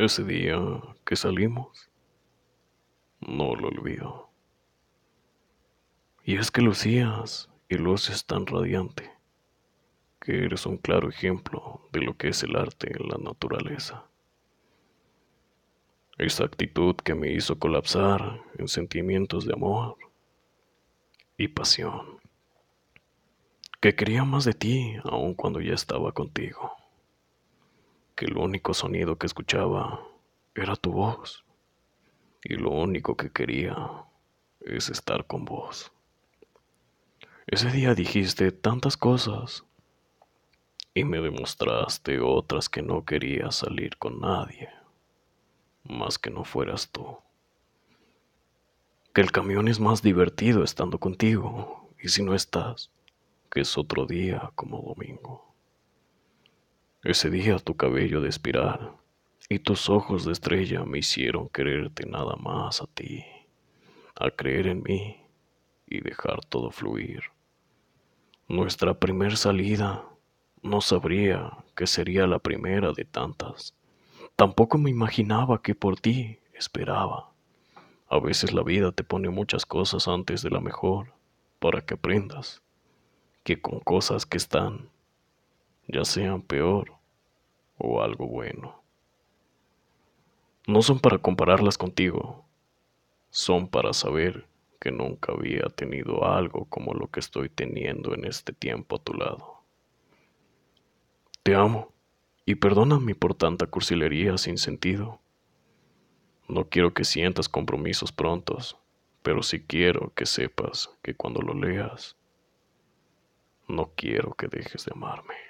Ese día que salimos, no lo olvido. Y es que lucías y luces tan radiante, que eres un claro ejemplo de lo que es el arte en la naturaleza. Esa actitud que me hizo colapsar en sentimientos de amor y pasión, que quería más de ti aun cuando ya estaba contigo que el único sonido que escuchaba era tu voz y lo único que quería es estar con vos. Ese día dijiste tantas cosas y me demostraste otras que no quería salir con nadie, más que no fueras tú. Que el camión es más divertido estando contigo y si no estás, que es otro día como domingo. Ese día tu cabello de espiral y tus ojos de estrella me hicieron quererte nada más a ti, a creer en mí y dejar todo fluir. Nuestra primer salida no sabría que sería la primera de tantas. Tampoco me imaginaba que por ti esperaba. A veces la vida te pone muchas cosas antes de la mejor para que aprendas que con cosas que están ya sean peor o algo bueno. No son para compararlas contigo, son para saber que nunca había tenido algo como lo que estoy teniendo en este tiempo a tu lado. Te amo y perdóname por tanta cursilería sin sentido. No quiero que sientas compromisos prontos, pero sí quiero que sepas que cuando lo leas, no quiero que dejes de amarme.